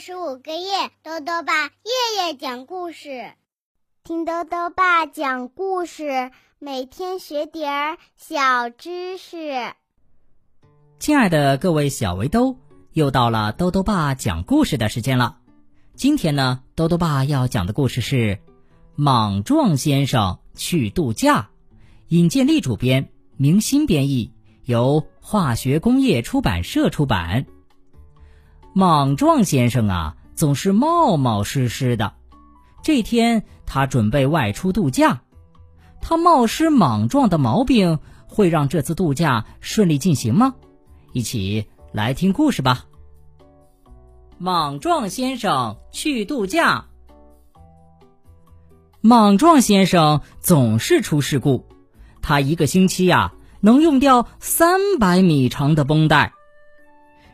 十五个月，豆豆爸夜夜讲故事，听豆豆爸讲故事，每天学点儿小知识。亲爱的各位小围兜，又到了豆豆爸讲故事的时间了。今天呢，豆豆爸要讲的故事是《莽撞先生去度假》，尹建莉主编，明星编译，由化学工业出版社出版。莽撞先生啊，总是冒冒失失的。这天，他准备外出度假。他冒失莽撞的毛病，会让这次度假顺利进行吗？一起来听故事吧。莽撞先生去度假。莽撞先生总是出事故，他一个星期呀，能用掉三百米长的绷带。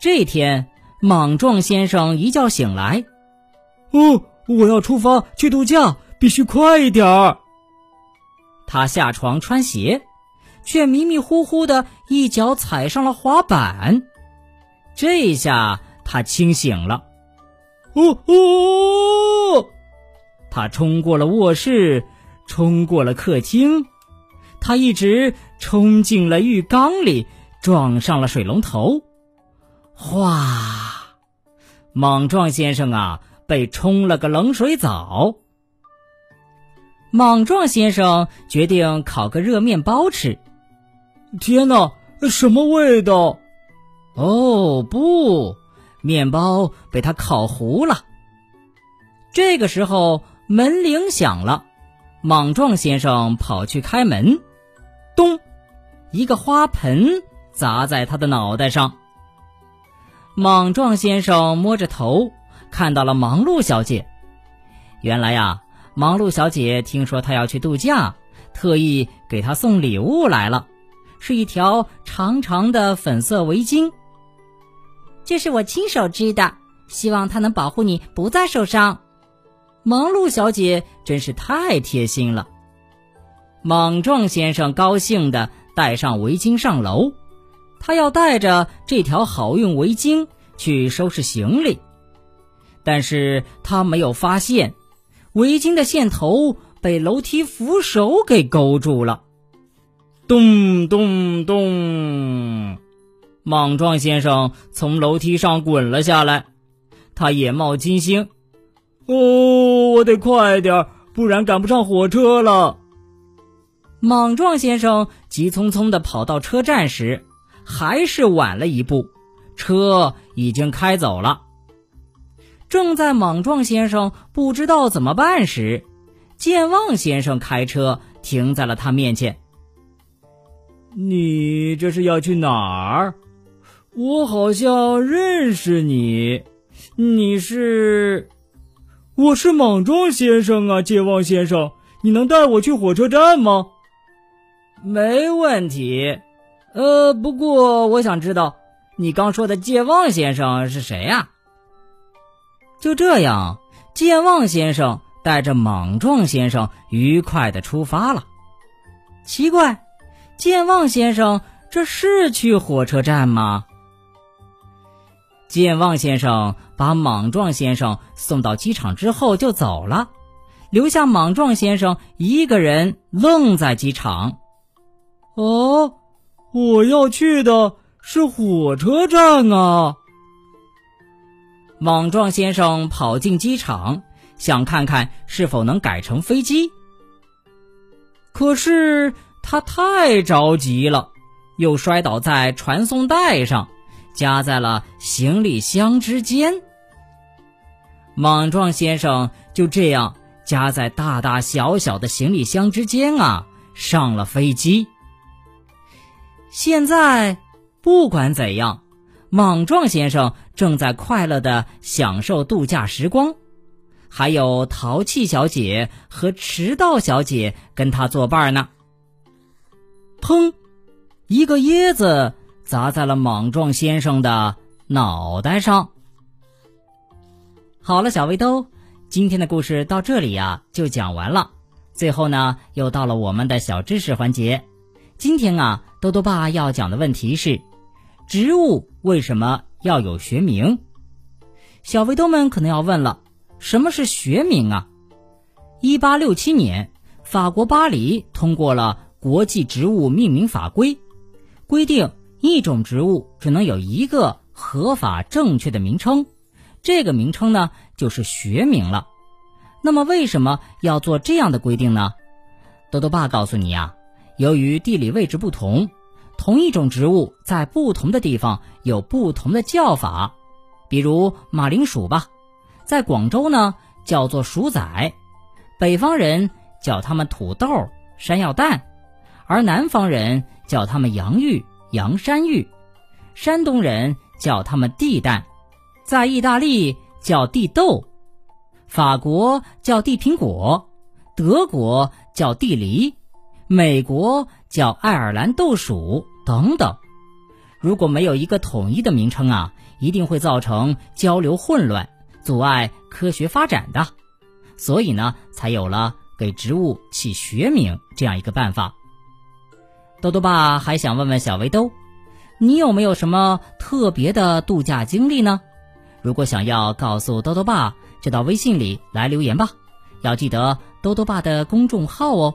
这天。莽撞先生一觉醒来，哦，我要出发去度假，必须快一点儿。他下床穿鞋，却迷迷糊糊的一脚踩上了滑板。这下他清醒了，哦哦！他冲过了卧室，冲过了客厅，他一直冲进了浴缸里，撞上了水龙头，哗！莽撞先生啊，被冲了个冷水澡。莽撞先生决定烤个热面包吃。天哪，什么味道？哦不，面包被他烤糊了。这个时候门铃响了，莽撞先生跑去开门，咚，一个花盆砸在他的脑袋上。莽撞先生摸着头，看到了忙碌小姐。原来呀，忙碌小姐听说他要去度假，特意给他送礼物来了，是一条长长的粉色围巾。这是我亲手织的，希望它能保护你不再受伤。忙碌小姐真是太贴心了。莽撞先生高兴地戴上围巾上楼。他要带着这条好运围巾去收拾行李，但是他没有发现围巾的线头被楼梯扶手给勾住了。咚咚咚！莽撞先生从楼梯上滚了下来，他眼冒金星：“哦，我得快点，不然赶不上火车了。”莽撞先生急匆匆地跑到车站时。还是晚了一步，车已经开走了。正在莽撞先生不知道怎么办时，健忘先生开车停在了他面前。你这是要去哪儿？我好像认识你，你是？我是莽撞先生啊，健忘先生，你能带我去火车站吗？没问题。呃，不过我想知道，你刚说的健忘先生是谁呀？就这样，健忘先生带着莽撞先生愉快的出发了。奇怪，健忘先生这是去火车站吗？健忘先生把莽撞先生送到机场之后就走了，留下莽撞先生一个人愣在机场。哦。我要去的是火车站啊！莽撞先生跑进机场，想看看是否能改成飞机。可是他太着急了，又摔倒在传送带上，夹在了行李箱之间。莽撞先生就这样夹在大大小小的行李箱之间啊，上了飞机。现在，不管怎样，莽撞先生正在快乐的享受度假时光，还有淘气小姐和迟到小姐跟他作伴呢。砰！一个椰子砸在了莽撞先生的脑袋上。好了，小围兜，今天的故事到这里呀就讲完了。最后呢，又到了我们的小知识环节。今天啊。豆豆爸要讲的问题是：植物为什么要有学名？小围兜们可能要问了：什么是学名啊？一八六七年，法国巴黎通过了国际植物命名法规，规定一种植物只能有一个合法正确的名称，这个名称呢就是学名了。那么为什么要做这样的规定呢？豆豆爸告诉你呀，由于地理位置不同，同一种植物在不同的地方有不同的叫法。比如马铃薯吧，在广州呢叫做薯仔，北方人叫它们土豆、山药蛋，而南方人叫它们洋芋、洋山芋，山东人叫它们地蛋，在意大利叫地豆，法国叫地苹果，德国叫地梨，美国叫爱尔兰豆薯等等。如果没有一个统一的名称啊。一定会造成交流混乱，阻碍科学发展的，所以呢，才有了给植物起学名这样一个办法。豆豆爸还想问问小围兜，你有没有什么特别的度假经历呢？如果想要告诉豆豆爸，就到微信里来留言吧。要记得豆豆爸的公众号哦，